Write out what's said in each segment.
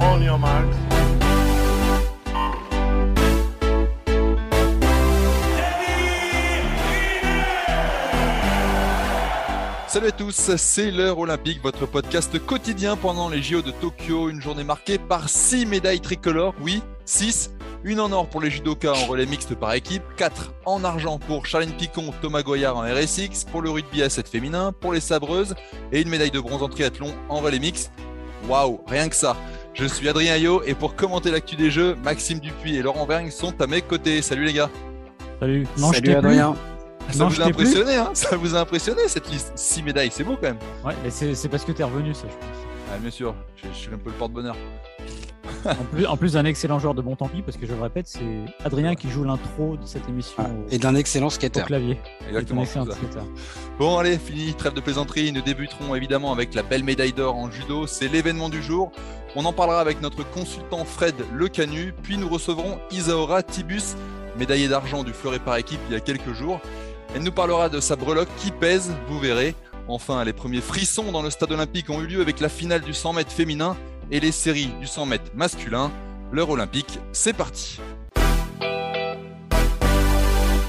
On your. Salut à tous, c'est l'heure olympique, votre podcast quotidien pendant les JO de Tokyo, une journée marquée par 6 médailles tricolores, oui, 6, une en or pour les judokas en relais mixte par équipe, 4 en argent pour Charlène Picon, Thomas Goyard en RSX, pour le rugby à 7 féminin, pour les sabreuses et une médaille de bronze en triathlon en relais mixte. Waouh, rien que ça. Je suis Adrien Ayot et pour commenter l'actu des jeux, Maxime Dupuis et Laurent Vergne sont à mes côtés. Salut les gars. Salut. Non, je Salut plus. Adrien. Ça Non, vous a impressionné, hein Ça vous a impressionné cette liste 6 médailles, c'est beau quand même. Ouais, mais c'est c'est parce que t'es revenu, ça, je pense. Ah, bien sûr, je, je suis un peu le porte-bonheur. En plus, en plus d'un excellent joueur de bon tant pis, parce que je le répète, c'est Adrien qui joue l'intro de cette émission Ah, au, et d'un excellent au skater. clavier. Exactement. Excellent skater. Bon allez, fini, trêve de plaisanterie, nous débuterons évidemment avec la belle médaille d'or en judo, c'est l'événement du jour. On en parlera avec notre consultant Fred Lecanu, puis nous recevrons Isaora Tibus, médaillée d'argent du fleuret par équipe il y a quelques jours. Elle nous parlera de sa breloque qui pèse, vous verrez. Enfin, les premiers frissons dans le stade olympique ont eu lieu avec la finale du 100 mètres féminin et les séries du 100 mètres masculin. L'heure olympique, c'est parti.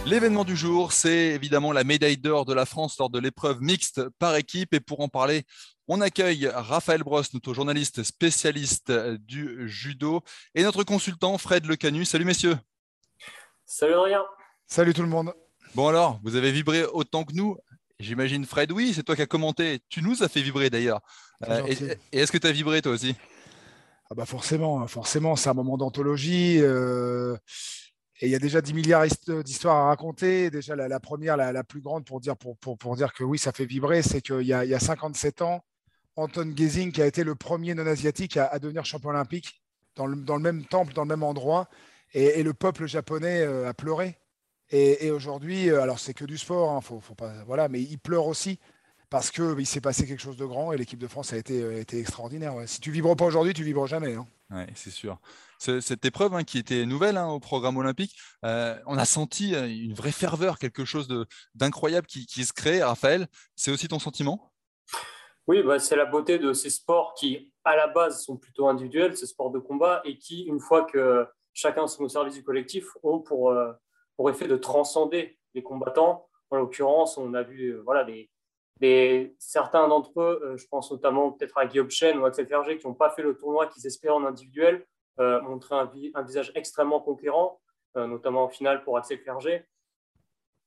L'événement du jour, c'est évidemment la médaille d'or de la France lors de l'épreuve mixte par équipe. Et pour en parler, on accueille Raphaël Brosse, notre journaliste spécialiste du judo, et notre consultant Fred Lecanu. Salut messieurs. Salut Adrien. Salut tout le monde. Bon alors, vous avez vibré autant que nous. J'imagine Fred, oui, c'est toi qui as commenté. Tu nous as fait vibrer d'ailleurs. Euh, et est-ce que tu as vibré toi aussi? Ah bah forcément, hein, forcément, c'est un moment d'anthologie. euh, il y a déjà 10 milliards hist- d'histoires à raconter. Déjà, la, première, la, plus grande pour dire, que oui, ça fait vibrer, c'est qu'il y y a 57 ans, Anton Gazing, qui a été le premier non-asiatique à, devenir champion olympique dans le, même temple, dans le même endroit. Et, le peuple japonais euh, a pleuré. Et, aujourd'hui, euh, alors c'est que du sport, hein, faut pas, voilà, mais il pleure aussi parce qu'il s'est passé quelque chose de grand et l'équipe de France a été, euh, été extraordinaire. ouais. Si tu vibres pas aujourd'hui, tu vibres jamais. hein. Ouais, c'est sûr. Ce- Cette épreuve hein, qui était nouvelle hein, au programme olympique, euh, on a senti euh, une vraie ferveur, quelque chose d'incroyable qui, qui se crée. Raphaël, c'est aussi ton sentiment? Oui, bah, c'est la beauté de ces sports qui, à la base, sont plutôt individuels, ces sports de combat, et qui, une fois que chacun sont au service du collectif, ont pour, euh, pour effet de transcender les combattants. En l'occurrence, on a vu euh, voilà, des, des- certains d'entre eux, euh, je pense notamment peut-être à Guillaume Chen ou Axel Ferger, qui n'ont pas fait le tournoi qu'ils espéraient en individuel, euh, montrer un, vi- un visage extrêmement conquérant, euh, notamment en finale pour Axel Ferger.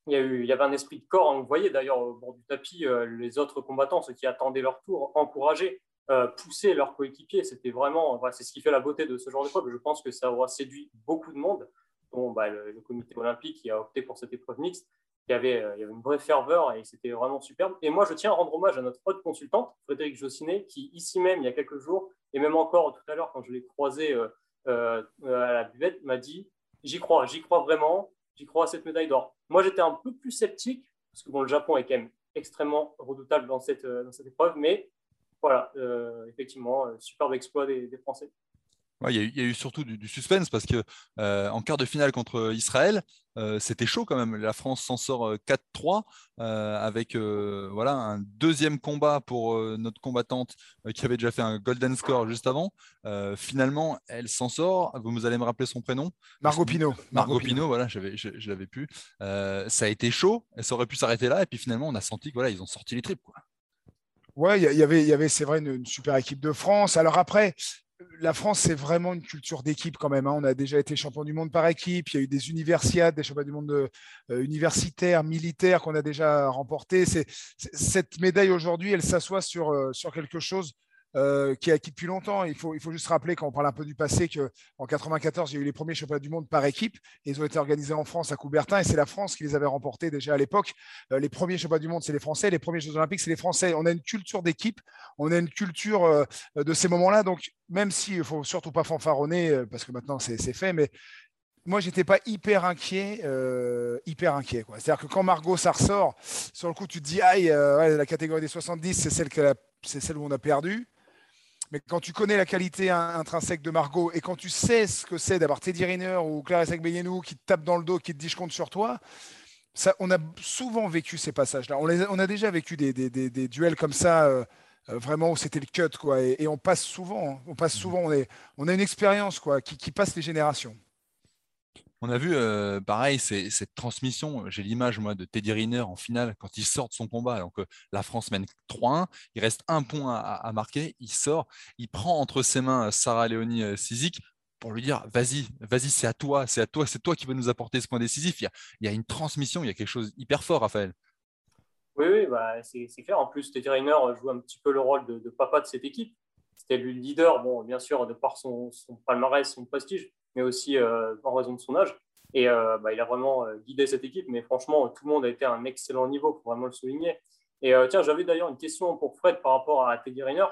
Il y, avait un esprit de corps. On le voyait d'ailleurs au bord du tapis, euh, les autres combattants, ceux qui attendaient leur tour, encourager, euh, pousser leurs coéquipiers. C'était vraiment, c'est ce qui fait la beauté de ce genre d'épreuve. Je pense que ça aura séduit beaucoup de monde, dont bah, le, le comité olympique qui a opté pour cette épreuve mixte. Il y avait, euh, il y avait une vraie ferveur et c'était vraiment superbe. Et moi, je tiens à rendre hommage à notre haute consultante, Frédéric Jossinet, qui ici même, il y a quelques jours, et même encore tout à l'heure, quand je l'ai croisé euh, euh, à la buvette, m'a dit J'y crois, j'y crois vraiment, j'y crois à cette médaille d'or. Moi, j'étais un peu plus sceptique, parce que bon, le Japon est quand même extrêmement redoutable dans cette, dans cette épreuve, mais voilà, effectivement, superbe exploit des Français. Ouais, il, y a eu, il y a eu surtout du, du suspense parce que euh, en quart de finale contre Israël, euh, c'était chaud quand même. La France s'en sort euh, 4-3 euh, avec voilà un deuxième combat pour notre combattante qui avait déjà fait un golden score juste avant. Finalement, elle s'en sort. Vous allez me rappeler son prénom? Margot Pinot. Margot Pinot, voilà, j'avais, je, je l'avais pu. Ça a été chaud, ça aurait pu s'arrêter là, et puis finalement, on a senti que voilà, ils ont sorti les tripes. Quoi. Ouais, il y, avait, y avait c'est vrai, une, une super équipe de France. Alors après, la France, c'est vraiment une culture d'équipe quand même. hein. On a déjà été champion du monde par équipe. Il y a eu des universiades, des championnats du monde de- euh, universitaires, militaires qu'on a déjà remportés. Cette médaille aujourd'hui, elle s'assoit sur, euh, sur quelque chose euh, qui est acquis depuis longtemps. Il faut, il faut juste rappeler, quand on parle un peu du passé, qu'en 94, il y a eu les premiers championnats du monde par équipe. Et ils ont été organisés en France à Coubertin et c'est la France qui les avait remportés déjà à l'époque. Euh, les premiers championnats du monde, c'est les Français. Les premiers Jeux olympiques, c'est les Français. On a une culture d'équipe, on a une culture euh, de ces moments-là. Donc, même s'il ne faut surtout pas fanfaronner, parce que maintenant c'est fait, mais moi, j'étais pas hyper inquiet, hyper inquiet. C'est-à-dire que quand Margot, ça ressort, sur le coup, tu te dis, aïe, la catégorie des 70, c'est celle, c'est celle où on a perdu. Mais quand tu connais la qualité intrinsèque de Margot et quand tu sais ce que c'est d'avoir Teddy Riner ou Clarisse Agbeyenou qui te tape dans le dos, qui te dit je compte sur toi, ça, on a souvent vécu ces passages-là. On, on, a déjà vécu des, des, duels comme ça, euh, euh, vraiment où c'était le cut, quoi. Et, on passe souvent, hein. on passe souvent, on, est, on a une expérience, quoi, qui, qui passe les générations. On a vu, euh, pareil, cette transmission. J'ai l'image, moi, de Teddy Riner en finale quand il sort de son combat. Donc, la France mène 3-1. Il reste un point à, marquer. Il sort. Il prend entre ses mains Sarah Léonie euh, Sizik pour lui dire Vas-y, vas-y, c'est à toi. C'est à toi. C'est toi qui vas nous apporter ce point décisif. Il y, a, une transmission. Il y a quelque chose hyper fort, Raphaël. Oui, oui bah, c'est clair. En plus, Teddy Riner joue un petit peu le rôle de, papa de cette équipe. C'était le leader, bon, bien sûr, de par son palmarès, son prestige mais aussi euh, en raison de son âge. Et euh, bah, il a vraiment euh, guidé cette équipe, mais franchement, tout le monde a été à un excellent niveau, pour vraiment le souligner. Et tiens, j'avais d'ailleurs une question pour Fred par rapport à Teddy Riner.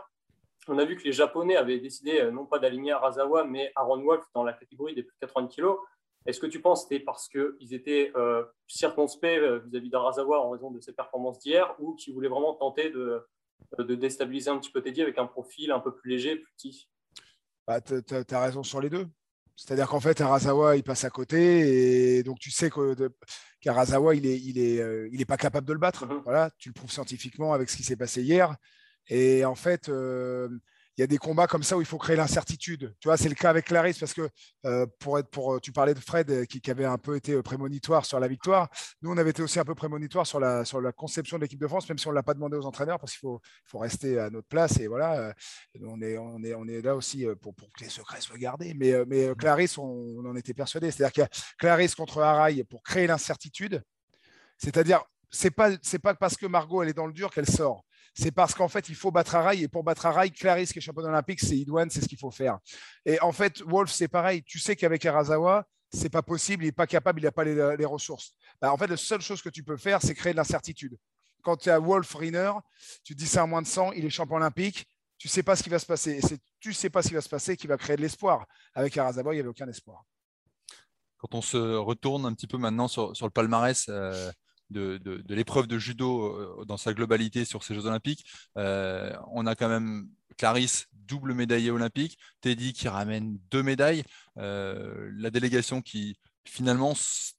On a vu que les Japonais avaient décidé non pas d'aligner Arazawa, mais Aaron Wolf dans la catégorie des plus de 80 kg. Est-ce que tu penses que c'était parce qu'ils étaient circonspects vis-à-vis d'Arazawa en raison de ses performances d'hier ou qu'ils voulaient vraiment tenter de, de, déstabiliser un petit peu Teddy avec un profil un peu plus léger, plus petit? Bah, Tu as, raison sur les deux. C'est-à-dire qu'en fait, Arazawa, il passe à côté et donc tu sais qu'Arazawa, il n'est il est, euh, il est pas capable de le battre. Mm-hmm. Voilà, tu le prouves scientifiquement avec ce qui s'est passé hier. Et en fait, euh, il y a des combats comme ça où il faut créer l'incertitude. Tu vois, c'est le cas avec Clarisse parce que euh, pour être, pour, tu parlais de Fred euh, qui, avait un peu été euh, prémonitoire sur la victoire. Nous, on avait été aussi un peu prémonitoire sur la, sur la conception de l'équipe de France, même si on ne l'a pas demandé aux entraîneurs parce qu'il faut, faut rester à notre place. Et voilà, on est, on est, on est là aussi pour, pour que les secrets soient gardés. Mais, mais Clarisse, on, en était persuadé. C'est-à-dire qu'il y a Clarisse contre Haraï pour créer l'incertitude. C'est-à-dire, c'est pas, c'est pas parce que Margot elle est dans le dur qu'elle sort c'est parce qu'en fait, il faut battre Araï. Et pour battre Araï, Clarisse, qui est championne olympique, c'est Idouane, c'est ce qu'il faut faire. Et en fait, Wolf, c'est pareil. Tu sais qu'avec Arazawa, c'est pas possible, il n'est pas capable, il n'a pas les, ressources. Bah, en fait, la seule chose que tu peux faire, c'est créer de l'incertitude. Quand tu as Wolf Riner, tu te dis c'est un moins de 100, il est champion olympique, tu ne sais pas ce qui va se passer. C'est tu sais pas ce qui va se passer qui va créer de l'espoir. Avec Arazawa, il n'y avait aucun espoir. Quand on se retourne un petit peu maintenant sur, le palmarès, euh, de, l'épreuve de judo euh, dans sa globalité sur ces Jeux Olympiques. Euh, on a quand même Clarisse, double médaillée olympique, Teddy qui ramène deux médailles, euh, la délégation qui finalement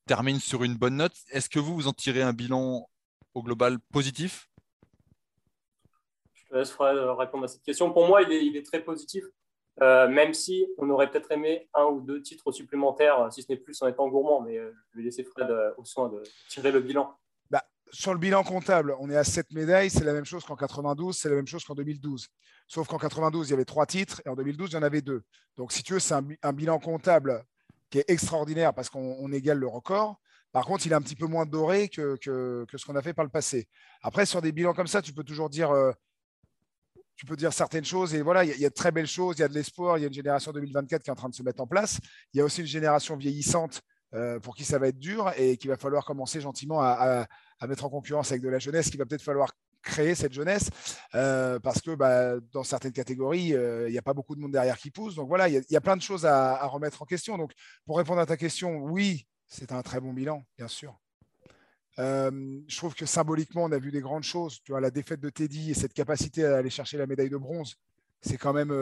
termine sur une bonne note. Est-ce que vous, vous en tirez un bilan au global positif? Je te laisse répondre à cette question. Pour moi, il est, très positif. même si on aurait peut-être aimé un ou deux titres supplémentaires, si ce n'est plus en étant gourmand, mais je vais laisser Fred au soin de tirer le bilan sur le bilan comptable, on est à 7 médailles, c'est la même chose qu'en 92, c'est la même chose qu'en 2012. Sauf qu'en 92, il y avait trois titres et en 2012, il y en avait deux. Donc, si tu veux, c'est un, bilan comptable qui est extraordinaire parce qu'on égale le record. Par contre, il est un petit peu moins doré que, ce qu'on a fait par le passé. Après, sur des bilans comme ça, tu peux toujours dire, euh, certaines choses. Et voilà, il y, a de très belles choses, il y a de l'espoir, il y a une génération 2024 qui est en train de se mettre en place. Il y a aussi une génération vieillissante euh, pour qui ça va être dur et qu'il va falloir commencer gentiment à, mettre en concurrence avec de la jeunesse, qu'il va peut-être falloir créer cette jeunesse euh, parce que bah, dans certaines catégories, euh, il n'y a pas beaucoup de monde derrière qui pousse. Donc voilà, il y, a plein de choses à, remettre en question. Donc pour répondre à ta question, oui, c'est un très bon bilan, bien sûr. je trouve que symboliquement, on a vu des grandes choses. Tu vois, la défaite de Teddy et cette capacité à aller chercher la médaille de bronze, c'est quand même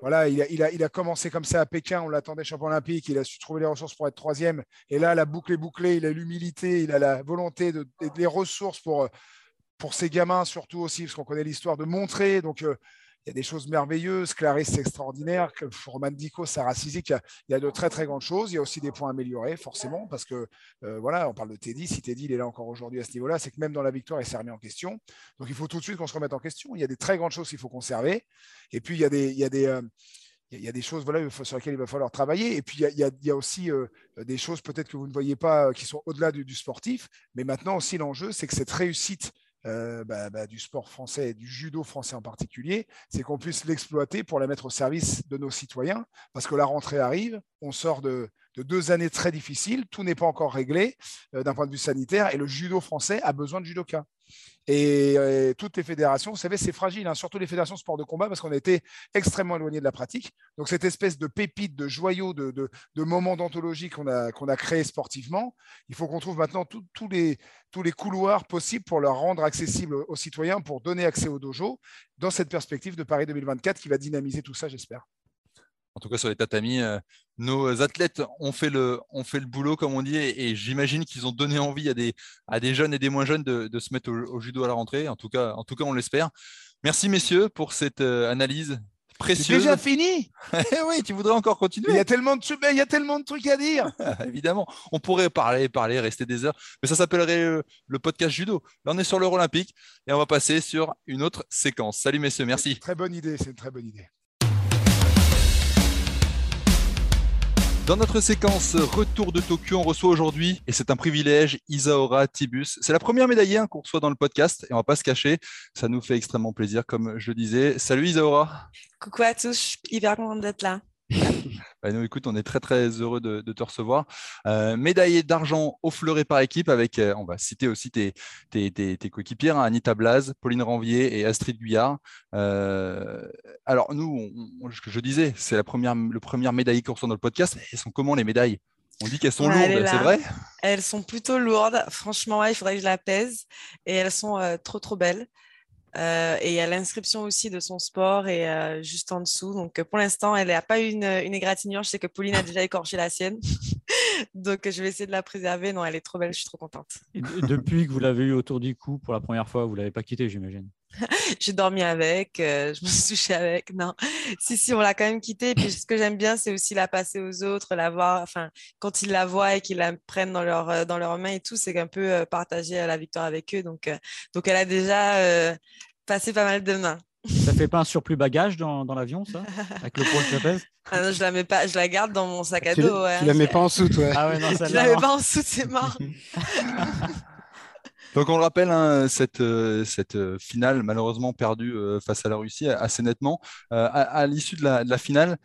voilà, il a, commencé comme ça à Pékin, on l'attendait champion olympique, il a su trouver les ressources pour être troisième. Et là, la boucle est bouclée, il a l'humilité, il a la volonté de, et les ressources pour, pour ses gamins surtout aussi, parce qu'on connaît l'histoire, de montrer. Donc, euh, il y a des choses merveilleuses. Clarisse, c'est extraordinaire. Roman Dico, Sarah Sizik, il, y a de très, très grandes choses. Il y a aussi des points améliorés, forcément, parce que, euh, voilà, on parle de Teddy. Si Teddy, il est là encore aujourd'hui à ce niveau-là, c'est que même dans la victoire, il s'est remis en question. Donc, il faut tout de suite qu'on se remette en question. Il y a des très grandes choses qu'il faut conserver. Et puis, il y a des. Il euh, il choses sur lesquelles il va falloir travailler. Et puis, il y a, il aussi euh, des choses peut-être que vous ne voyez pas qui sont au-delà du, sportif. Mais maintenant aussi, l'enjeu, c'est que cette réussite euh, bah, bah, du sport français et du judo français en particulier, c'est qu'on puisse l'exploiter pour la mettre au service de nos citoyens, parce que la rentrée arrive, on sort de, deux années très difficiles, tout n'est pas encore réglé euh, d'un point de vue sanitaire, et le judo français a besoin de judoka. Et euh, toutes les fédérations, vous savez, c'est fragile, hein, surtout les fédérations de sport de combat, parce qu'on a été extrêmement éloigné de la pratique. Donc, cette espèce de pépite, de joyau, de, de, de moment d'anthologie qu'on a, créé sportivement, il faut qu'on trouve maintenant tous les couloirs possibles pour leur rendre accessible aux citoyens, pour donner accès au dojo, dans cette perspective de Paris 2024 qui va dynamiser tout ça, j'espère en tout cas sur les tatamis, euh, nos athlètes ont fait, le, ont fait le boulot, comme on dit, et, j'imagine qu'ils ont donné envie à des, à des jeunes et des moins jeunes de, se mettre au, judo à la rentrée. En tout cas, en tout cas on l'espère. Merci, messieurs, pour cette euh, analyse précieuse. C'est déjà fini eh Oui, tu voudrais encore continuer? Il y a tellement de, il y a tellement de trucs à dire. Évidemment, on pourrait parler, parler, rester des heures, mais ça s'appellerait euh, le podcast judo. Là, on est sur l'Euro olympique et on va passer sur une autre séquence. Salut, messieurs, merci. Très bonne idée, c'est une très bonne idée. Dans notre séquence Retour de Tokyo, on reçoit aujourd'hui, et c'est un privilège, Isaora Tibus. C'est la première médaillée hein, qu'on reçoit dans le podcast, et on va pas se cacher, ça nous fait extrêmement plaisir, comme je disais. Salut Isaora Coucou à tous, je suis hyper contente d'être là. Bah, nous, écoute, on est très très heureux de, te recevoir. Euh, médaillé d'argent au fleuret par équipe avec, euh, on va citer aussi tes, tes, tes, coéquipières, hein, Anita Blaz, Pauline Ranvier et Astrid Guyard. Euh, alors nous, ce que je disais, c'est la première, le première médaille dans le podcast. Elles sont comment les médailles? On dit qu'elles sont lourdes, c'est vrai? Elles sont plutôt lourdes. Franchement, il faudrait que je la pèse. Et elles sont trop, trop belles. Euh, et il y a l'inscription aussi de son sport et euh, juste en dessous. Donc pour l'instant, elle n'a pas eu une, une, égratignure. Je sais que Pauline a déjà écorché la sienne. Donc je vais essayer de la préserver. Non, elle est trop belle, je suis trop contente. depuis que vous l'avez eu autour du cou pour la première fois, vous ne l'avez pas quittée, j'imagine? J'ai dormi avec, euh, je me suis touchée avec. Non, si, si, on l'a quand même quittée. Et puis ce que j'aime bien, c'est aussi la passer aux autres, la voir. Enfin, quand ils la voient et qu'ils la prennent dans leurs dans leurs mains et tout, c'est un peu partager la victoire avec eux. Donc, donc elle a déjà passé pas mal de mains. Ça fait pas un surplus bagage dans, dans l'avion, ça Avec le poids que ça pèse? Ah non, je la mets pas, je la garde dans mon sac à dos. Tu, la mets pas en soute, ouais. Ah ouais, non, je la mets pas en soute, c'est mort. Donc on le rappelle, hein, cette, euh, euh, finale malheureusement perdue euh, face à la Russie assez nettement. à, l'issue de la, finale,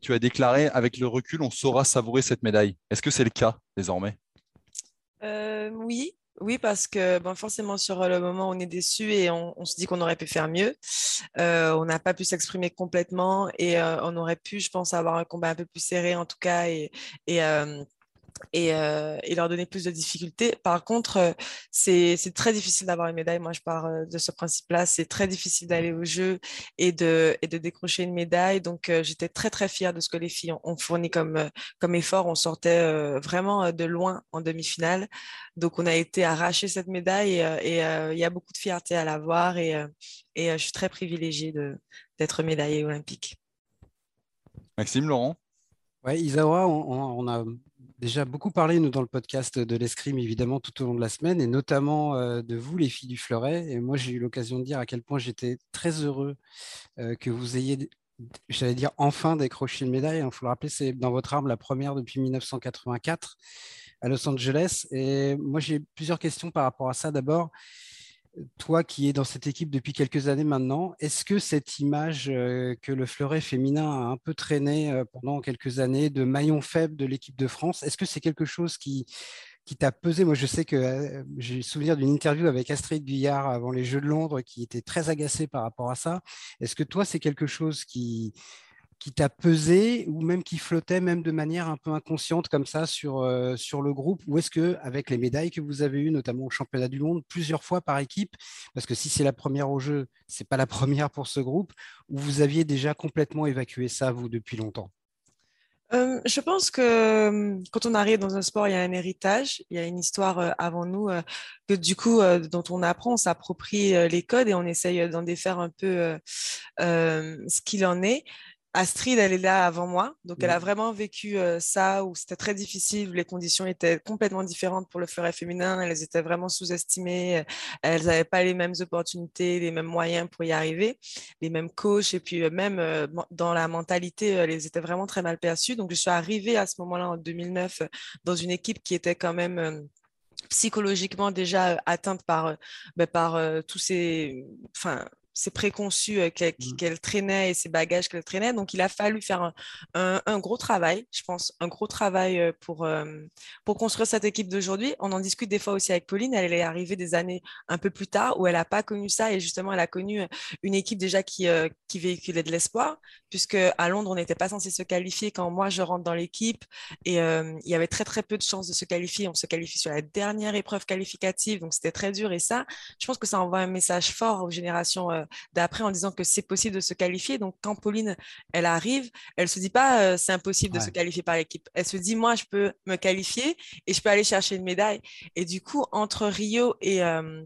tu as déclaré avec le recul, on saura savourer cette médaille. Est-ce que c'est le cas désormais? Oui, oui, parce que forcément, sur le moment, on est déçu et on, se dit qu'on aurait pu faire mieux. On n'a pas pu s'exprimer complètement et on aurait pu, je pense, avoir un combat un peu plus serré en tout cas euh, et, leur donner plus de difficultés. Par contre, euh, c'est très difficile d'avoir une médaille. Moi, je pars euh, de ce principe-là. C'est très difficile d'aller au jeu et de, et de décrocher une médaille. Donc, j'étais très, très fière de ce que les filles ont, fourni comme, comme effort. On sortait vraiment de loin en demi-finale. Donc, on a été arraché cette médaille et il y a beaucoup de fierté à l'avoir. Et, et je suis très privilégiée d'être médaillée olympique. Maxime, Laurent? Oui, Isawa, on, a déjà beaucoup parlé, nous, dans le podcast de l'escrime, évidemment, tout au long de la semaine, et notamment euh, de vous, les filles du fleuret. Et moi, j'ai eu l'occasion de dire à quel point j'étais très heureux euh, que vous ayez, j'allais dire, enfin décroché une médaille. Il faut le rappeler, c'est dans votre arme la première depuis 1984 à Los Angeles. Et moi, j'ai plusieurs questions par rapport à ça. D'abord, toi qui es dans cette équipe depuis quelques années maintenant, est-ce que cette image euh, que le fleuret féminin a un peu traîné euh, pendant quelques années de maillon faible de l'équipe de France, est-ce que c'est quelque chose qui, t'a pesé? Moi, je sais que euh, j'ai souvenir d'une interview avec Astrid Guyard avant les Jeux de Londres qui était très agacée par rapport à ça. Est-ce que toi, c'est quelque chose qui, qui t'a pesé ou même qui flottait même de manière un peu inconsciente comme ça sur, euh, sur le groupe? Ou est-ce que avec les médailles que vous avez eues, notamment au championnat du monde, plusieurs fois par équipe, parce que si c'est la première au jeu, c'est pas la première pour ce groupe, ou vous aviez déjà complètement évacué ça, vous, depuis longtemps? Euh, je pense que quand on arrive dans un sport, il y a un héritage, il y a une histoire euh, avant nous que du coup, dont on apprend, on s'approprie les codes et on essaye d'en défaire un peu ce qu'il en est. Astrid, elle est là avant moi, donc elle a vraiment vécu euh, ça où c'était très difficile, où les conditions étaient complètement différentes pour le fleuret féminin, elles étaient vraiment sous-estimées, elles n'avaient pas les mêmes opportunités, les mêmes moyens pour y arriver, les mêmes coachs, et puis euh, même euh, dans la mentalité, elles étaient vraiment très mal perçues. Donc je suis arrivée à ce moment-là en 2009 dans une équipe qui était quand même psychologiquement déjà atteinte par, bah, par tous ces, enfin, ses préconçus euh, mmh. qu'elle traînait et ses bagages qu'elle traînait. Donc, il a fallu faire un, gros travail, je pense, un gros travail euh, pour, euh, pour construire cette équipe d'aujourd'hui. On en discute des fois aussi avec Pauline. Elle est arrivée des années un peu plus tard où elle n'a pas connu ça et justement, elle a connu une équipe déjà qui, qui véhiculait de l'espoir, puisque à Londres, on n'était pas censé se qualifier quand moi je rentre dans l'équipe et il y avait très très peu de chances de se qualifier. On se qualifie sur la dernière épreuve qualificative, donc c'était très dur et ça, je pense que ça envoie un message fort aux générations d'après en disant que c'est possible de se qualifier. Donc, quand Pauline, elle arrive, elle se dit pas euh, c'est impossible de se qualifier par l'équipe. Elle se dit moi, je peux me qualifier et je peux aller chercher une médaille. Et du coup, entre Rio et, euh,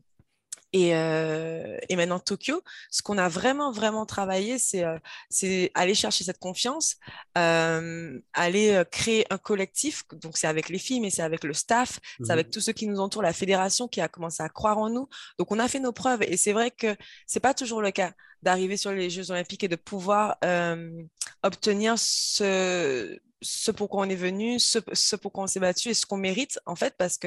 euh, et, maintenant Tokyo, ce qu'on a vraiment, vraiment travaillé, c'est euh, aller chercher cette confiance, euh, aller créer un collectif. Donc, c'est avec les filles, mais c'est avec le staff, c'est avec mmh tous ceux qui nous entourent, la fédération qui a commencé à croire en nous. Donc, on a fait nos preuves. Et c'est vrai que c'est pas toujours le cas d'arriver sur les Jeux Olympiques et de pouvoir obtenir ce ce pourquoi on est venu, ce, pourquoi on s'est battu et ce qu'on mérite, en fait, parce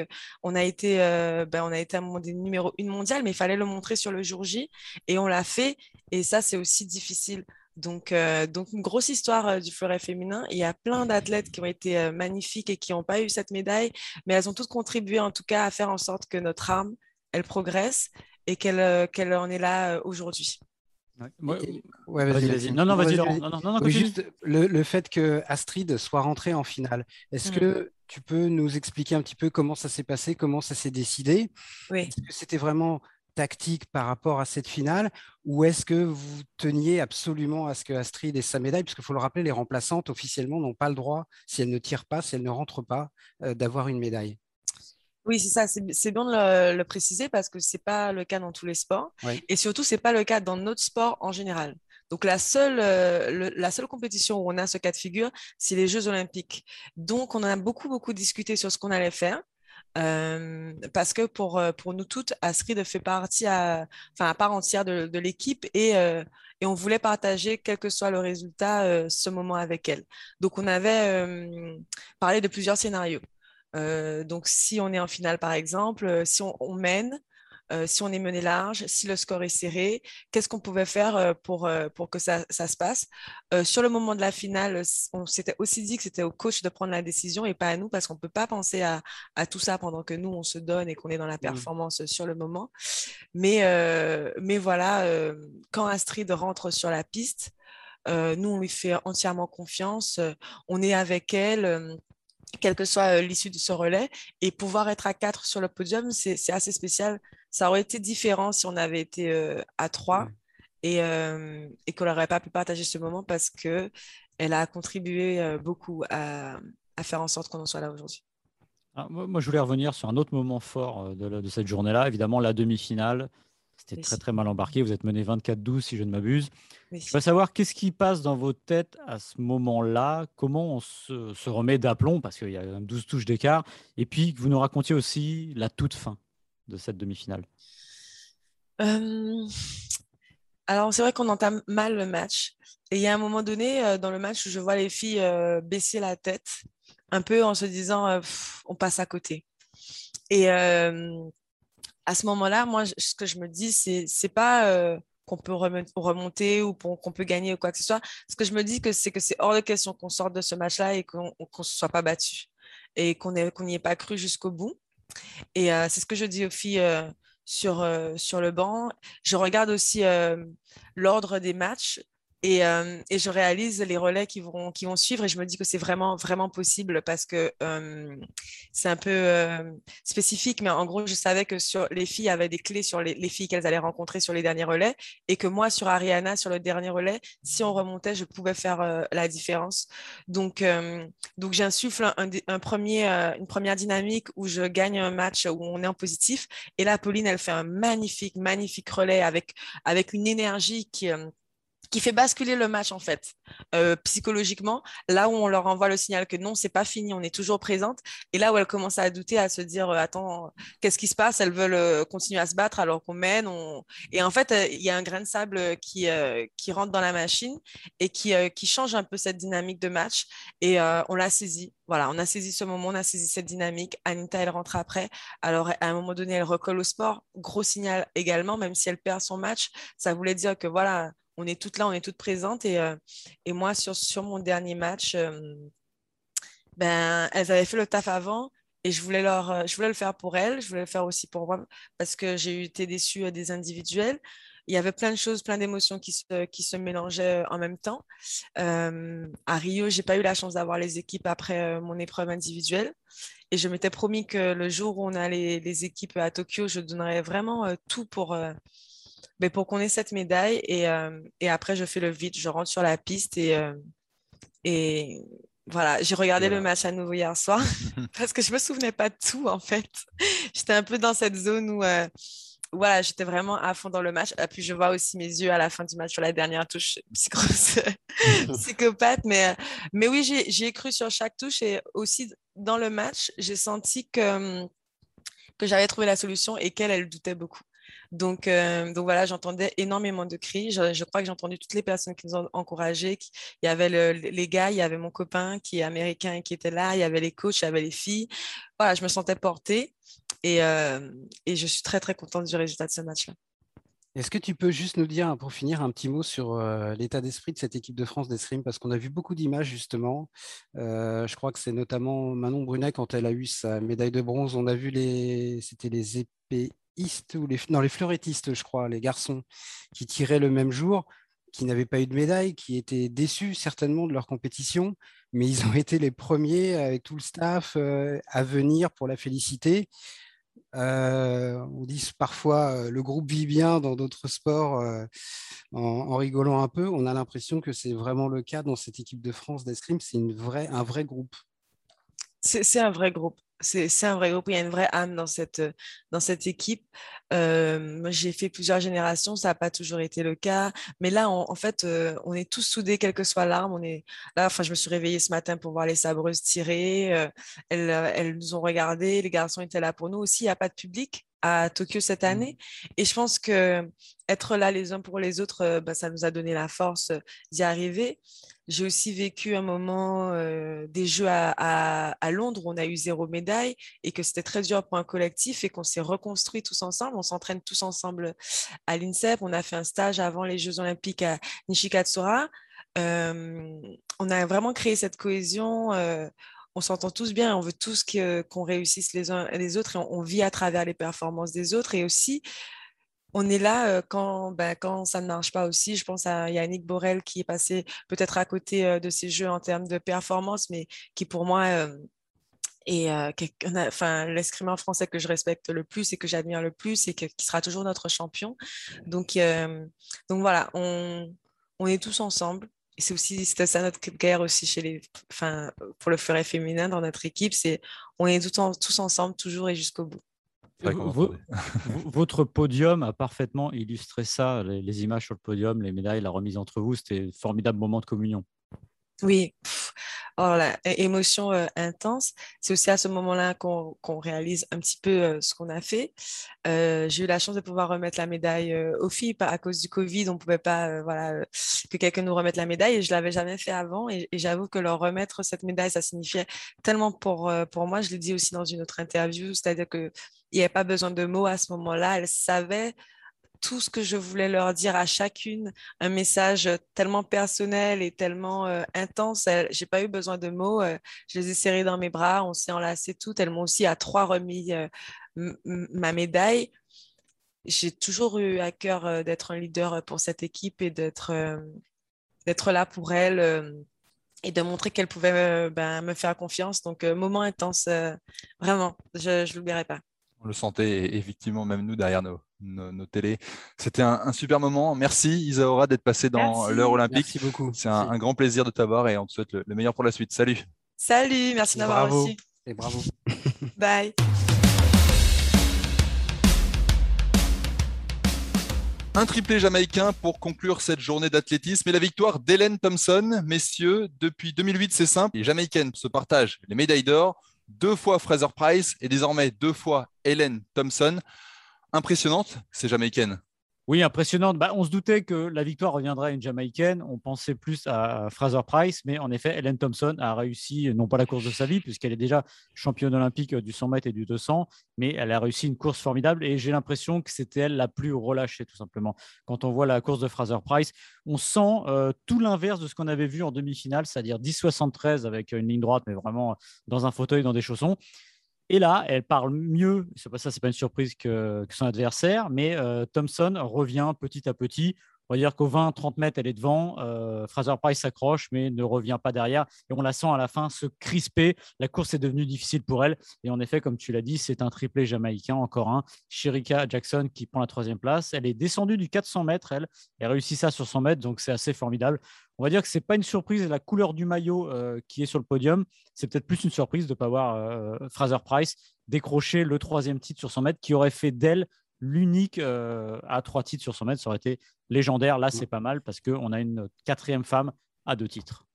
été, euh, ben, on a été un des numéro une mondiale, mais il fallait le montrer sur le jour J et on l'a fait. Et ça, c'est aussi difficile. Donc, euh, une grosse histoire euh, du fleuret féminin. Il y a plein d'athlètes qui ont été magnifiques et qui n'ont pas eu cette médaille, mais elles ont toutes contribué en tout cas à faire en sorte que notre arme, elle progresse et qu'elle en est là aujourd'hui. Ouais. vas-y, Non, non, vas-y. Non, juste le, fait que Astrid soit rentrée en finale. Est-ce que mm. tu peux nous expliquer un petit peu comment ça s'est passé, comment ça s'est décidé? Oui. Est-ce que c'était vraiment tactique par rapport à cette finale ou est-ce que vous teniez absolument à ce que Astrid ait sa médaille? Parce qu'il faut le rappeler, les remplaçantes officiellement n'ont pas le droit, si elles ne tirent pas, si elles ne rentrent pas, euh, d'avoir une médaille. Oui, c'est ça. C'est bien de le, préciser parce que ce n'est pas le cas dans tous les sports. Et surtout, ce n'est pas le cas dans notre sport en général. Donc, la seule, euh, la seule compétition où on a ce cas de figure, c'est les Jeux olympiques. Donc, on a beaucoup, beaucoup discuté sur ce qu'on allait faire. Euh, parce que pour, euh, pour nous toutes, Astrid fait partie à, enfin, à part entière de, de l'équipe et, et on voulait partager, quel que soit le résultat, ce moment avec elle. Donc, on avait parlé de plusieurs scénarios. Euh, donc, si on est en finale, par exemple, euh, si on, mène, euh, si on est mené large, si le score est serré, qu'est-ce qu'on pouvait faire pour, pour que ça, ça se passe? Sur le moment de la finale, on s'était aussi dit que c'était au coach de prendre la décision et pas à nous parce qu'on ne peut pas penser à, à, tout ça pendant que nous, on se donne et qu'on est dans la mmh. performance sur le moment. Mais, mais voilà, quand Astrid rentre sur la piste, nous, on lui fait entièrement confiance. on est avec elle quelle que soit l'issue de ce relais. Et pouvoir être à quatre sur le podium, c'est assez spécial. Ça aurait été différent si on avait été à trois et, et qu'on n'aurait pas pu partager ce moment parce qu'elle a contribué beaucoup à, faire en sorte qu'on en soit là aujourd'hui. Ah, moi, je voulais revenir sur un autre moment fort de, de cette journée-là, évidemment la demi-finale. C'était très très mal embarqué. Vous êtes mené 24-12 si je ne m'abuse. Je veux savoir qu'est-ce qui passe dans vos têtes à ce moment-là, comment on se, remet d'aplomb, parce qu'il y a 12 touches d'écart, et puis que vous nous racontiez aussi la toute fin de cette demi-finale. Euh, alors c'est vrai qu'on entame mal le match. Et il y a un moment donné euh, dans le match où je vois les filles euh, baisser la tête, un peu en se disant on passe à côté. Et à ce moment-là, moi, ce que je me dis, c'est n'est pas euh, qu'on peut remonter ou qu'on peut gagner ou quoi que ce soit. Ce que je me dis, c'est que c'est hors de question qu'on sorte de ce match-là et qu'on ne se soit pas battu et qu'on n'y ait pas cru jusqu'au bout. Et euh, c'est ce que je dis aux filles euh, sur, sur le banc. Je regarde aussi l'ordre des matchs. Euh, et, je réalise les relais qui vont, qui vont suivre et je me dis que c'est vraiment, vraiment possible parce que euh, c'est un peu euh, spécifique, mais en gros, je savais que sur les filles avaient des clés sur les, filles qu'elles allaient rencontrer sur les derniers relais et que moi, sur Ariana, sur le dernier relais, si on remontait, je pouvais faire la différence. Donc, donc j'insuffle un, premier, une première dynamique où je gagne un match où on est en positif. Et là, Pauline, elle fait un magnifique, magnifique relais avec, avec une énergie qui qui fait basculer le match en fait euh, psychologiquement là où on leur envoie le signal que non c'est pas fini on est toujours présente et là où elles commencent à douter à se dire euh, attends qu'est-ce qui se passe? Elles veulent euh, continuer à se battre alors qu'on mène et en fait il y a un grain de sable qui qui rentre dans la machine et qui qui change un peu cette dynamique de match et on l'a saisi. Voilà on a saisi ce moment on a saisi cette dynamique. Anita elle rentre après. Alors à un moment donné elle recolle au sport. Gros signal également même si elle perd son match. Ça voulait dire que voilà on est toutes là, on est toutes présentes. Et, euh, et moi, sur, sur mon dernier match, euh, ben, elles avaient fait le taf avant et je voulais, leur, euh, je voulais le faire pour elles, je voulais le faire aussi pour moi parce que j'ai été déçue des individuels. Il y avait plein de choses, plein d'émotions qui se, qui se mélangeaient en même temps. à Rio, j'ai pas eu la chance d'avoir les équipes après mon épreuve individuelle. Et je m'étais promis que le jour où on a les, les équipes à Tokyo, je donnerais vraiment tout pour, mais pour qu'on ait cette médaille. Et, euh, et, après, je fais le vide, je rentre sur la piste et, euh, et voilà, j'ai regardé le match à nouveau hier soir parce que je me souvenais pas de tout en fait. j'étais un peu dans cette zone où euh, voilà, j'étais vraiment à fond dans le match. Et puis je vois aussi mes yeux à la fin du match sur la dernière touche, psychopathe. Mais, mais oui, j'ai cru sur chaque touche et aussi dans le match, j'ai senti que, que j'avais trouvé la solution et qu'elle, elle doutait beaucoup. Donc, euh, donc voilà, j'entendais énormément de cris. Je, crois que j'ai entendu toutes les personnes qui nous ont encouragés. Il y avait les gars, il y avait mon copain qui est américain et qui était là, il y avait les coachs, il y avait les filles. Voilà, je me sentais portée et, euh, et je suis très, très contente du résultat de ce match-là. Est-ce que tu peux juste nous dire, pour finir, un petit mot sur euh, l'état d'esprit de cette équipe de France d'escrime Parce qu'on a vu beaucoup d'images, justement. je crois que c'est notamment Manon Brunet, quand elle a eu sa médaille de bronze, on a vu les. C'était les épées ou les, les fleurettistes, je crois, les garçons, qui tiraient le même jour, qui n'avaient pas eu de médaille, qui étaient déçus certainement de leur compétition, mais ils ont été les premiers avec tout le staff euh, à venir pour la féliciter. Euh, on dit parfois euh, le groupe vit bien dans d'autres sports en, rigolant un peu. On a l'impression que c'est vraiment le cas dans cette équipe de France d'escrime. C'est un vrai groupe. C'est un vrai groupe c'est un vrai groupe, il y a une vraie âme dans cette, dans cette équipe. Euh, j'ai fait plusieurs générations, ça n'a pas toujours été le cas. Mais là, en fait, euh, on est tous soudés, quelle que soit l'arme. On est là, enfin, je me suis réveillée ce matin pour voir les sabreuses tirer. Euh, elles, elles, nous ont regardé, les garçons étaient là pour nous aussi. Il n'y a pas de public à Tokyo cette mmh. année. Et je pense que être là les uns pour les autres, bah, ça nous a donné la force d'y arriver. J'ai aussi vécu un moment euh, des Jeux à, à, Londres où on a eu zéro médaille et que c'était très dur pour un collectif et qu'on s'est reconstruit tous ensemble. On s'entraîne tous ensemble à l'INSEP. On a fait un stage avant les Jeux olympiques à Nishikatsura. Euh, on a vraiment créé cette cohésion. Euh, on s'entend tous bien, on veut tous qu'on réussisse les uns et les autres et on, vit à travers les performances des autres. Et aussi, on est là quand, ben, quand ça ne marche pas aussi. Je pense à Yannick Borel qui est passé peut-être à côté de ces jeux en termes de performance, mais qui pour moi est enfin, l'escrimeur français que je respecte le plus et que j'admire le plus et qui sera toujours notre champion. Donc, donc voilà, on est tous ensemble. Et c'est aussi c'était ça notre guerre aussi chez les, enfin, pour le fleuret féminin dans notre équipe, c'est on est tous ensemble toujours et jusqu'au bout. Votre podium a parfaitement illustré ça, les, images sur le podium, les médailles, la remise entre vous, c'était un formidable moment de communion. Oui, oh, la émotion euh, intense. C'est aussi à ce moment-là qu'on réalise un petit peu euh, ce qu'on a fait. Euh, j'ai eu la chance de pouvoir remettre la médaille aux filles à cause du Covid. On ne pouvait pas, voilà, que quelqu'un nous remette la médaille et je l'avais jamais fait avant. Et, j'avoue que leur remettre cette médaille, ça signifiait tellement pour pour moi. Je l'ai dit aussi dans une autre interview, c'est-à-dire que il n'y avait pas besoin de mots à ce moment-là. Elles savaient tout ce que je voulais leur dire à chacune, un message tellement personnel et tellement euh, intense. Je n'ai pas eu besoin de mots. Euh, je les ai serrées dans mes bras, on s'est enlacées toutes. Elles m'ont aussi à trois remis euh, ma médaille. J'ai toujours eu à cœur d'être un leader pour cette équipe et d'être d'être là pour elles et de montrer qu'elles pouvaient ben, me faire confiance. Donc, moment intense, vraiment, je ne l'oublierai pas. On le sentait effectivement, même nous derrière nos, nos, télés. C'était un, super moment. Merci Isaora d'être passé dans l'heure olympique. Merci beaucoup. C'est un, grand plaisir de t'avoir et on te souhaite le, meilleur pour la suite. Salut. Salut, merci d'avoir reçu. Et bravo. Bye. Un triplé jamaïcain pour conclure cette journée d'athlétisme et la victoire d'Hélène Thompson. Messieurs, depuis 2008, c'est simple. Les Jamaïcaines se partagent les médailles d'or. Deux fois Fraser Price et désormais deux fois Hélène Thompson. Impressionnante, ces Jamaïcaines. Oui, impressionnante. Bah, on se doutait que la victoire reviendrait à une Jamaïcaine. On pensait plus à Fraser Price, mais en effet, Helen Thompson a réussi, non pas la course de sa vie, puisqu'elle est déjà championne olympique du 100 mètres et du 200, mais elle a réussi une course formidable et j'ai l'impression que c'était elle la plus relâchée, tout simplement. Quand on voit la course de Fraser Price, on sent euh, tout l'inverse de ce qu'on avait vu en demi-finale, c'est-à-dire 10-73 avec une ligne droite, mais vraiment dans un fauteuil, dans des chaussons. Et là, elle parle mieux, c'est pas ça, c'est pas une surprise que, son adversaire, mais euh, Thompson revient petit à petit. On va dire qu'au 20-30 mètres, elle est devant. Euh, Fraser Price s'accroche, mais ne revient pas derrière. Et on la sent à la fin se crisper. La course est devenue difficile pour elle. Et en effet, comme tu l'as dit, c'est un triplé jamaïcain, encore un. Sherika Jackson qui prend la troisième place. Elle est descendue du 400 mètres, elle. Elle réussit ça sur 100 mètres, donc c'est assez formidable on va dire que ce n'est pas une surprise la couleur du maillot euh, qui est sur le podium. C'est peut-être plus une surprise de ne pas voir euh, Fraser Price décrocher le troisième titre sur 100 mètres qui aurait fait d'elle l'unique euh, à trois titres sur 100 mètres. Ça aurait été légendaire. Là, c'est pas mal parce qu'on a une quatrième femme à deux titres.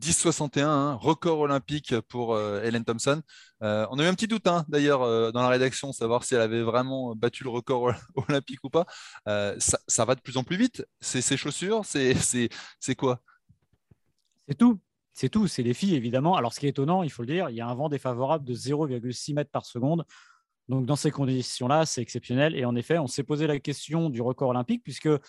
10,61, hein, record olympique pour euh, Helen Thompson. Euh, on a eu un petit doute hein, d'ailleurs euh, dans la rédaction, savoir si elle avait vraiment battu le record olympique ou pas. Ça, va de plus en plus vite. C'est ses chaussures, c'est quoi? C'est tout. C'est tout, c'est les filles évidemment. Alors ce qui est étonnant, il faut le dire, il y a un vent défavorable de 0,6 mètres par seconde. Donc, dans ces conditions-là, c'est exceptionnel. Et en effet, on s'est posé la question du record olympique, puisque euh,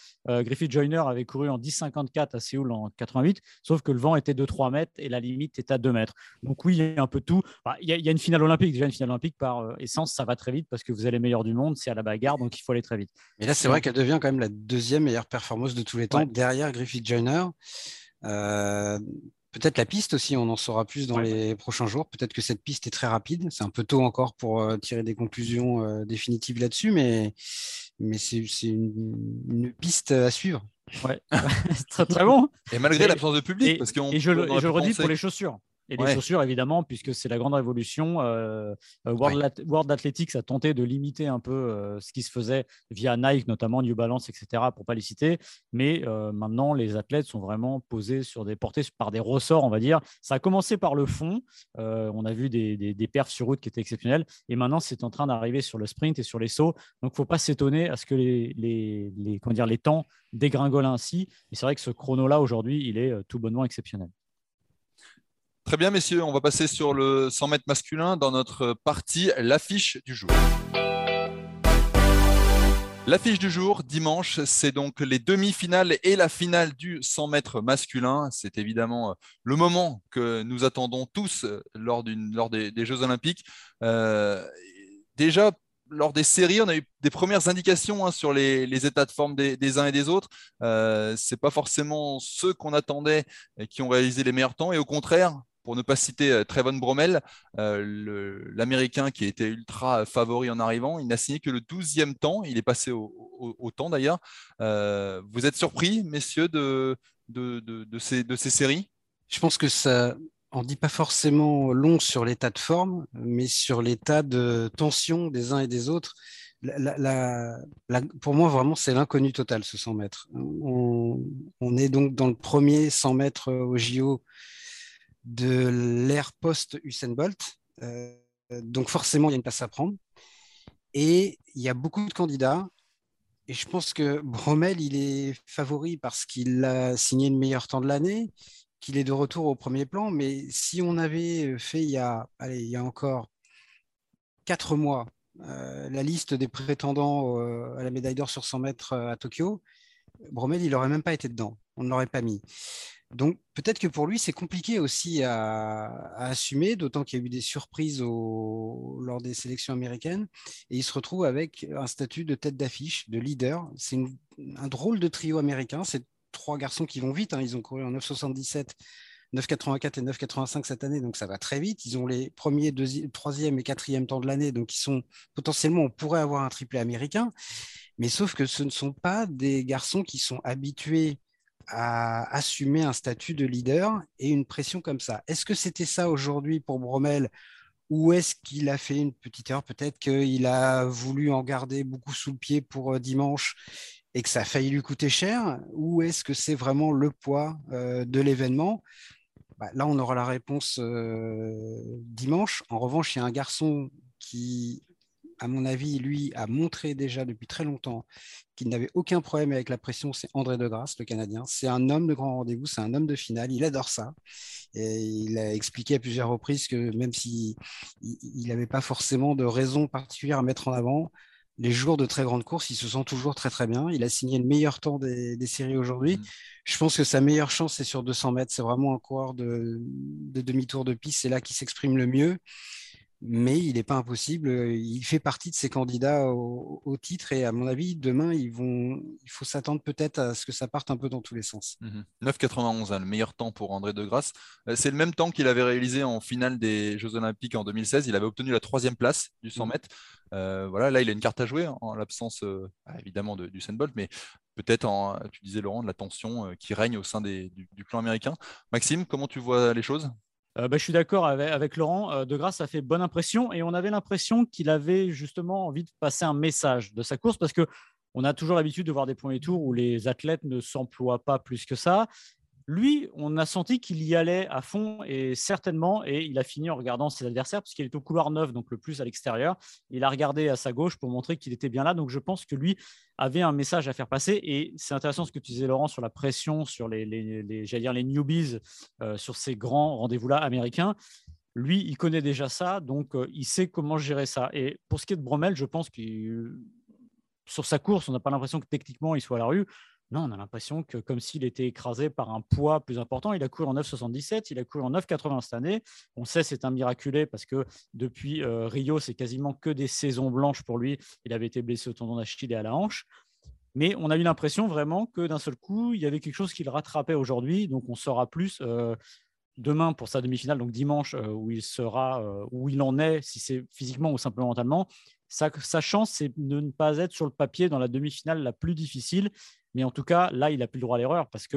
Griffith Joyner avait couru en 10,54 à Séoul en 88, sauf que le vent était de 3 mètres et la limite est à 2 mètres. Donc, oui, il y a un peu tout. il, y a, une finale olympique. Déjà, une finale olympique, par euh, essence, ça va très vite parce que vous êtes les meilleurs du monde, c'est à la bagarre, donc il faut aller très vite. Et là, c'est vrai qu'elle devient quand même la deuxième meilleure performance de tous les temps, derrière Griffith Joyner. Euh, Peut-être la piste aussi, on en saura plus dans les prochains jours. Peut-être que cette piste est très rapide. C'est un peu tôt encore pour euh, tirer des conclusions euh, définitives là-dessus, mais, mais c'est une, piste à suivre. Ouais, très, très bon. Et malgré l'absence de public, parce et je, et je le redis pour les chaussures. Et les chaussures, évidemment, puisque c'est la grande révolution. Euh, euh, World, Athletics a tenté de limiter un peu euh, ce qui se faisait via Nike, notamment New Balance, etc., pour pas les citer. Mais maintenant, les athlètes sont vraiment posés sur des portées par des ressorts, on va dire. Ça a commencé par le fond. on a vu des, des, perfs sur route qui étaient exceptionnels. Et maintenant, c'est en train d'arriver sur le sprint et sur les sauts. Donc, il ne faut pas s'étonner à ce que les, les, les, comment dire, les temps dégringolent ainsi. Et c'est vrai que ce chrono-là, aujourd'hui, il est tout bonnement exceptionnel. Très bien, messieurs, on va passer sur le 100 mètres masculin dans notre partie l'affiche du jour. L'affiche du jour, dimanche, c'est donc les demi-finales et la finale du 100 mètres masculin. C'est évidemment euh, le moment que nous attendons tous euh, lors, des, Jeux Olympiques. Euh, déjà, lors des séries, on a eu des premières indications hein, sur les, états de forme des, uns et des autres. Ce n'est pas forcément ceux qu'on attendait qui ont réalisé les meilleurs temps. Et au contraire, pour ne pas citer euh, Trevon Bromel, euh, l'Américain qui était ultra favori en arrivant, il n'a signé que le 12e temps. Il est passé au, temps d'ailleurs. Euh, vous êtes surpris, messieurs, de, de, ces, de ces séries? Je pense que ça on dit pas forcément long sur l'état de forme, mais sur l'état de tension des uns et des autres. pour moi, vraiment, c'est l'inconnu total, ce 100 mètres. On, on, est donc dans le premier 100 mètres au JO de l'ère post-Usain Bolt. Euh, donc forcément, il y a une place à prendre. Et il y a beaucoup de candidats. Et je pense que Bromel, il est favori parce qu'il a signé le meilleur temps de l'année, qu'il est de retour au premier plan. Mais si on avait fait il y a, allez, il y a encore quatre mois euh, la liste des prétendants euh, à la médaille d'or sur 100 mètres à Tokyo, Bromel, il n'aurait même pas été dedans. On ne l'aurait pas mis. Donc peut-être que pour lui, c'est compliqué aussi à, assumer, d'autant qu'il y a eu des surprises lors des sélections américaines, et il se retrouve avec un statut de tête d'affiche, de leader. C'est un drôle de trio américain, c'est trois garçons qui vont vite, hein. ils ont couru en 9,77. 9,84 et 9,85 cette année, donc ça va très vite. Ils ont les premiers, troisième et quatrième temps de l'année, donc ils sont potentiellement, on pourrait avoir un triplé américain, mais sauf que ce ne sont pas des garçons qui sont habitués à assumer un statut de leader et une pression comme ça. Est-ce que c'était ça aujourd'hui pour Bromel ou est-ce qu'il a fait une petite erreur? Peut-être qu'il a voulu en garder beaucoup sous le pied pour euh, dimanche et que ça a failli lui coûter cher Ou est-ce que c'est vraiment le poids de l'événement? Bah, Là, on aura la réponse dimanche. En revanche, il y a un garçon qui à mon avis, lui a montré déjà depuis très longtemps qu'il n'avait aucun problème avec la pression. C'est André Degrasse, le Canadien. C'est un homme de grand rendez-vous, c'est un homme de finale. Il adore ça. Et il a expliqué à plusieurs reprises que même s'il n'avait pas forcément de raison particulière à mettre en avant, les jours de très grande course, il se sent toujours très très bien. Il a signé le meilleur temps des, séries aujourd'hui. Mmh. Je pense que sa meilleure chance, c'est sur 200 mètres. C'est vraiment un coureur de, de demi-tour de piste. C'est là qu'il s'exprime le mieux mais il n'est pas impossible. Euh, il fait partie de ces candidats au, titre et à mon avis, demain, ils vont, il faut s'attendre peut-être à ce que ça parte un peu dans tous les sens. 9,91, mmh hein, le meilleur temps pour André De Grasse. Euh, c'est le même temps qu'il avait réalisé en finale des Jeux Olympiques en 2016. Il avait obtenu la troisième place du 100 mmh. mètres. Euh, voilà, là, il a une carte à jouer hein, en l'absence bah, évidemment de, du Bolt, mais peut-être, en, tu disais Laurent, de la tension qui règne au sein du, du clan américain. Maxime, comment tu vois les choses? Euh, bah, je suis d'accord avec, Laurent. Euh, de Grasse a fait bonne impression et on avait l'impression qu'il avait justement envie de passer un message de sa course parce que on a toujours l'habitude de voir des premiers tours où les athlètes ne s'emploient pas plus que ça. Lui, on a senti qu'il y allait à fond et certainement, et il a fini en regardant ses adversaires puisqu'il est au couloir 9, donc le plus à l'extérieur. Il a regardé à sa gauche pour montrer qu'il était bien là. Donc je pense que lui avait un message à faire passer. Et c'est intéressant ce que tu disais, Laurent, sur la pression, sur les, les, dire les newbies, euh, sur ces grands rendez-vous-là américains. Lui, il connaît déjà ça, donc euh, il sait comment gérer ça. Et pour ce qui est de Bromel, je pense que sur sa course, on n'a pas l'impression que techniquement il soit à la rue. Non, on a l'impression que comme s'il était écrasé par un poids plus important. Il a couru en 9,77, il a couru en 9,80 cette année. On sait c'est un miraculé parce que depuis euh, Rio, c'est quasiment que des saisons blanches pour lui. Il avait été blessé au tendon d'Achille et à la hanche. Mais on a eu l'impression vraiment que d'un seul coup, il y avait quelque chose qui le rattrapait aujourd'hui. Donc on saura plus euh, demain pour sa demi-finale, donc dimanche, euh, où il sera, où il en est, si c'est physiquement ou simplement mentalement. Sa, sa chance, c'est de ne pas être sur le papier dans la demi-finale la plus difficile mais en tout cas, là, il n'a plus le droit à l'erreur parce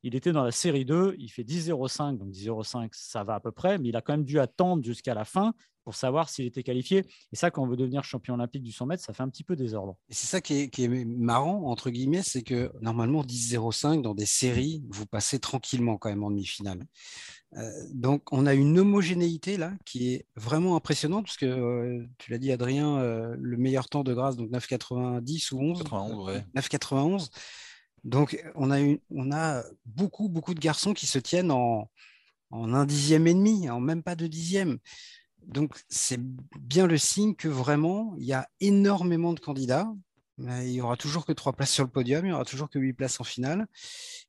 qu'il était dans la série 2, il fait 10-0-5, donc 10-0-5, ça va à peu près, mais il a quand même dû attendre jusqu'à la fin pour savoir s'il était qualifié. Et ça, quand on veut devenir champion olympique du 100 mètres, ça fait un petit peu désordre. Et c'est ça qui est, marrant, entre guillemets, c'est que normalement, 10-0-5, dans des séries, vous passez tranquillement quand même en demi-finale. Euh, donc, on a une homogénéité là qui est vraiment impressionnante, parce que euh, tu l'as dit, Adrien, euh, le meilleur temps de grâce, donc 9,90 ou 11 91, 9,91. Donc, on a, on a beaucoup, beaucoup de garçons qui se tiennent en, en un dixième et demi, en même pas de dixième. Donc, c'est bien le signe que vraiment, il y a énormément de candidats. Il y aura toujours que trois places sur le podium, il y aura toujours que huit places en finale.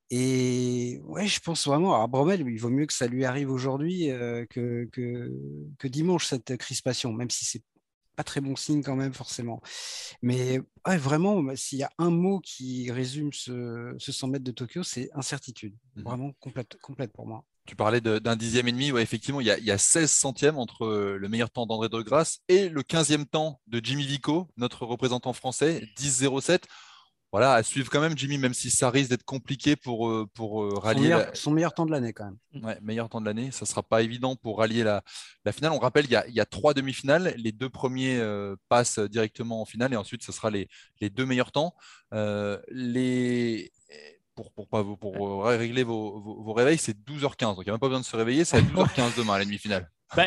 Et ouais, je pense vraiment, à Bromel, il vaut mieux que ça lui arrive aujourd'hui euh, que, dimanche, cette crispation, même si c'est pas très bon signe quand même, forcément. Mais ouais, vraiment, s'il y a un mot qui résume ce, ce 100 mètres de Tokyo, c'est incertitude. Mmh vraiment complète, complète pour moi. Tu parlais d'un dixième et demi. Ouais, effectivement, il y, a, il y, a, 16 centièmes entre euh, le meilleur temps d'André Degrasse et le 15e temps de Jimmy Vico, notre représentant français, 10-07 voilà, à suivre quand même, Jimmy, même si ça risque d'être compliqué pour, euh, pour euh, rallier. Son meilleur, temps de l'année, quand même. Ouais, meilleur temps de l'année. Ça ne sera pas évident pour rallier la, la finale. On rappelle qu'il y, y, a trois demi-finales. Les deux premiers euh, passent directement en finale et ensuite, ce sera les, les deux meilleurs temps. les... Pour, pour, pour, pour régler vos, vos, vos réveils, c'est 12h15. Donc, il n'y a même pas besoin de se réveiller. C'est à 12h15 demain, la demi-finale. Bah,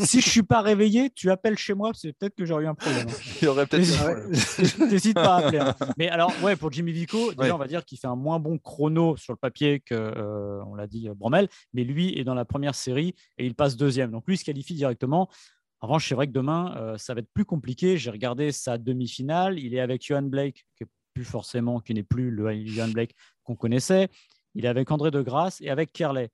si je suis pas réveillé, tu appelles chez moi, c'est peut-être que j'aurais eu un problème. Il y aurait peut-être. N'hésite pas à appeler. Hein. Mais alors, ouais, pour Jimmy Vico, déjà, on va dire qu'il fait un moins bon chrono sur le papier que, euh, on l'a dit, euh, Bromel, mais lui est dans la première série et il passe deuxième. Donc lui, il se qualifie directement. En revanche, c'est vrai que demain, euh, ça va être plus compliqué. J'ai regardé sa demi-finale. Il est avec Johan Blake, qui est plus forcément, qui n'est plus le Johan Blake qu'on connaissait. Il est avec André De Grasse et avec Kerley.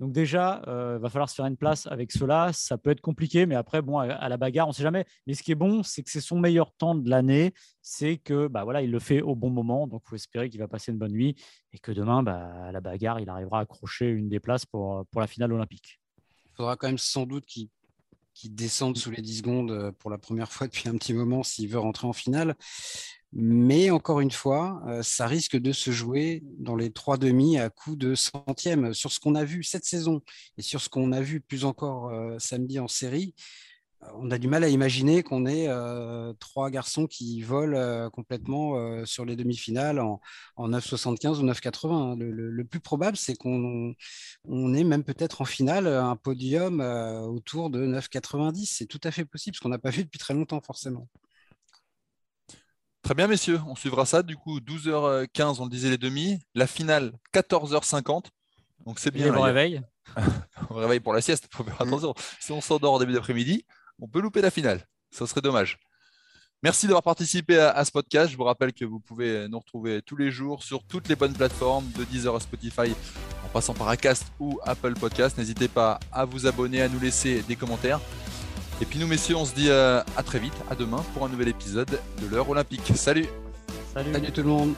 Donc déjà, il euh, va falloir se faire une place avec cela. Ça peut être compliqué, mais après, bon, à, la bagarre, on ne sait jamais. Mais ce qui est bon, c'est que c'est son meilleur temps de l'année. C'est que, bah voilà, il le fait au bon moment. Donc, il faut espérer qu'il va passer une bonne nuit et que demain, bah, à la bagarre, il arrivera à accrocher une des places pour, pour la finale olympique. Il faudra quand même sans doute qu'il descende sous les 10 secondes euh, pour la première fois depuis un petit moment s'il veut rentrer en finale. Mais encore une fois, euh, ça risque de se jouer dans les trois demi à coup de centième. Sur ce qu'on a vu cette saison et sur ce qu'on a vu plus encore euh, samedi en série, on a du mal à imaginer qu'on ait trois garçons qui volent complètement sur les demi-finales en, 9,75 ou 9,80. Hein. Le, plus probable, c'est qu'on on ait même peut-être en finale un podium autour de 9,90. C'est tout à fait possible, ce qu'on n'a pas vu depuis très longtemps, forcément. Très bien, messieurs, on suivra ça. Du coup, 12h15, on le disait les demi. La finale, 14h50. Donc c'est bien. Et on réveille On réveille pour la sieste, faut faire attention. Si on s'endort au début d'après-midi, on peut louper la finale. Ça serait dommage. Merci d'avoir participé à, ce podcast. Je vous rappelle que vous pouvez nous retrouver tous les jours sur toutes les bonnes plateformes, de Deezer à Spotify, en passant par Acast ou Apple Podcast. N'hésitez pas à vous abonner, à nous laisser des commentaires. Et puis nous, messieurs, on se dit euh, à très vite, à demain pour un nouvel épisode de l'heure olympique. Salut. Salut, Salut tout le monde